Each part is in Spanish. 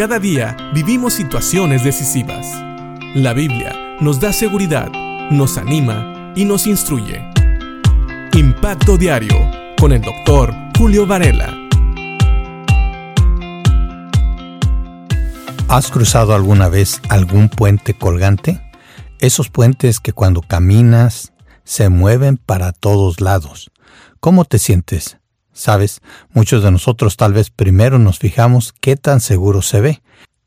Cada día vivimos situaciones decisivas. La Biblia nos da seguridad, nos anima y nos instruye. Impacto Diario con el doctor Julio Varela. ¿Has cruzado alguna vez algún puente colgante? Esos puentes que cuando caminas se mueven para todos lados. ¿Cómo te sientes? Sabes, muchos de nosotros tal vez primero nos fijamos qué tan seguro se ve,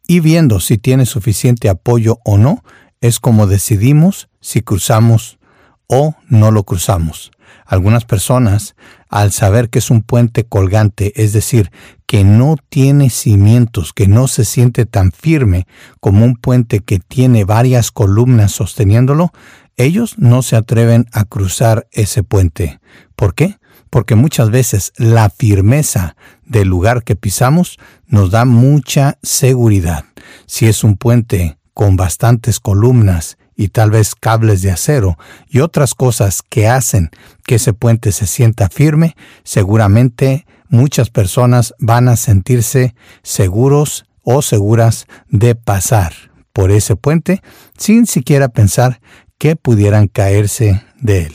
y viendo si tiene suficiente apoyo o no, es como decidimos si cruzamos o no lo cruzamos. Algunas personas, al saber que es un puente colgante, es decir, que no tiene cimientos, que no se siente tan firme como un puente que tiene varias columnas sosteniéndolo, ellos no se atreven a cruzar ese puente. ¿Por qué? Porque muchas veces la firmeza del lugar que pisamos nos da mucha seguridad. Si es un puente con bastantes columnas y tal vez cables de acero y otras cosas que hacen que ese puente se sienta firme, seguramente muchas personas van a sentirse seguros o seguras de pasar por ese puente sin siquiera pensar que pudieran caerse de él.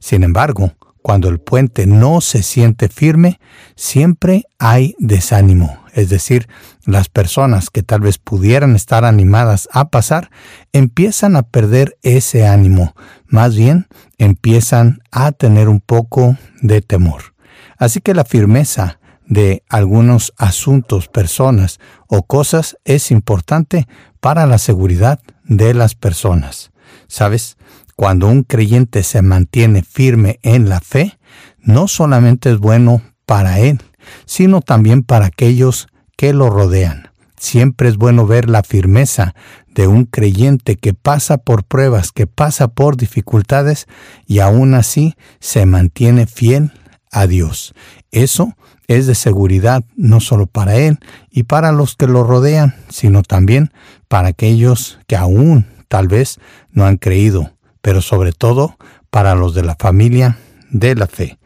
Sin embargo, cuando el puente no se siente firme, siempre hay desánimo, es decir, las personas que tal vez pudieran estar animadas a pasar, empiezan a perder ese ánimo, más bien empiezan a tener un poco de temor. Así que la firmeza de algunos asuntos, personas o cosas es importante para la seguridad de las personas. ¿Sabes? Cuando un creyente se mantiene firme en la fe, no solamente es bueno para él, sino también para aquellos que lo rodean. Siempre es bueno ver la firmeza de un creyente que pasa por pruebas, que pasa por dificultades y aún así se mantiene fiel a Dios. Eso es de seguridad no solo para él y para los que lo rodean, sino también para aquellos que aún tal vez no han creído, pero sobre todo para los de la familia de la fe.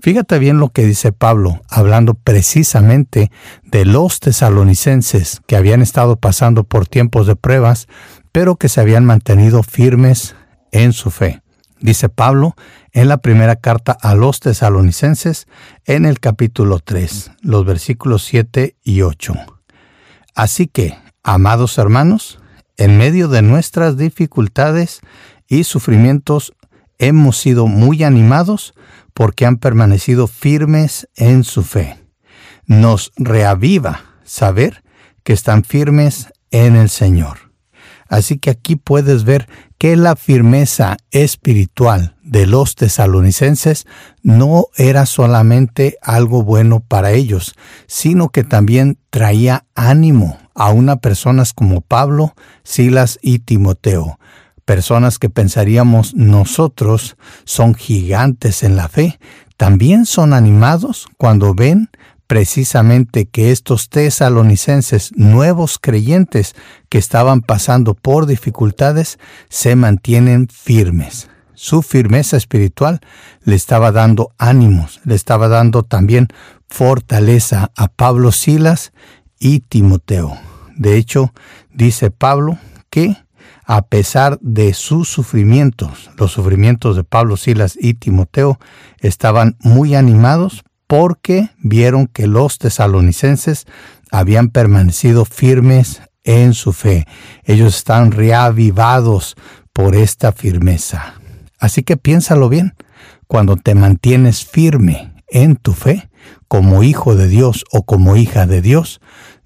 Fíjate bien lo que dice Pablo, hablando precisamente de los tesalonicenses que habían estado pasando por tiempos de pruebas, pero que se habían mantenido firmes en su fe. Dice Pablo en la primera carta a los tesalonicenses en el capítulo 3, los versículos 7 y 8. Así que, amados hermanos, en medio de nuestras dificultades y sufrimientos hemos sido muy animados porque han permanecido firmes en su fe. Nos reaviva saber que están firmes en el Señor. Así que aquí puedes ver que la firmeza espiritual de los tesalonicenses no era solamente algo bueno para ellos, sino que también traía ánimo a unas personas como Pablo, Silas y Timoteo, personas que pensaríamos nosotros son gigantes en la fe, también son animados cuando ven precisamente que estos tesalonicenses, nuevos creyentes que estaban pasando por dificultades, se mantienen firmes. Su firmeza espiritual le estaba dando ánimos, le estaba dando también fortaleza a Pablo Silas y Timoteo. De hecho, dice Pablo que a pesar de sus sufrimientos, los sufrimientos de Pablo, Silas y Timoteo, estaban muy animados porque vieron que los tesalonicenses habían permanecido firmes en su fe. Ellos están reavivados por esta firmeza. Así que piénsalo bien, cuando te mantienes firme en tu fe, como hijo de Dios o como hija de Dios,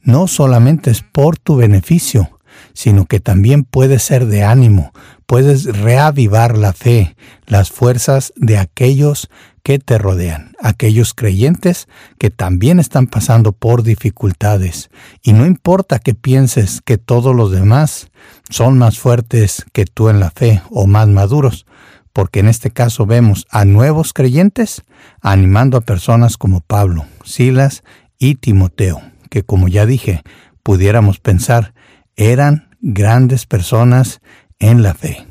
no solamente es por tu beneficio, sino que también puede ser de ánimo, puedes reavivar la fe, las fuerzas de aquellos que te rodean, aquellos creyentes que también están pasando por dificultades. Y no importa que pienses que todos los demás son más fuertes que tú en la fe o más maduros, porque en este caso vemos a nuevos creyentes animando a personas como Pablo, Silas y Timoteo, que como ya dije, pudiéramos pensar eran grandes personas en la fe.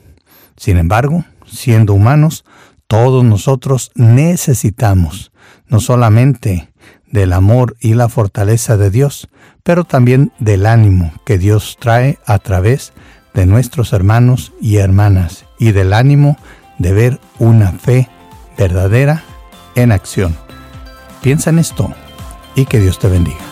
Sin embargo, siendo humanos, todos nosotros necesitamos no solamente del amor y la fortaleza de Dios, pero también del ánimo que Dios trae a través de nuestros hermanos y hermanas y del ánimo de ver una fe verdadera en acción. Piensa en esto y que Dios te bendiga.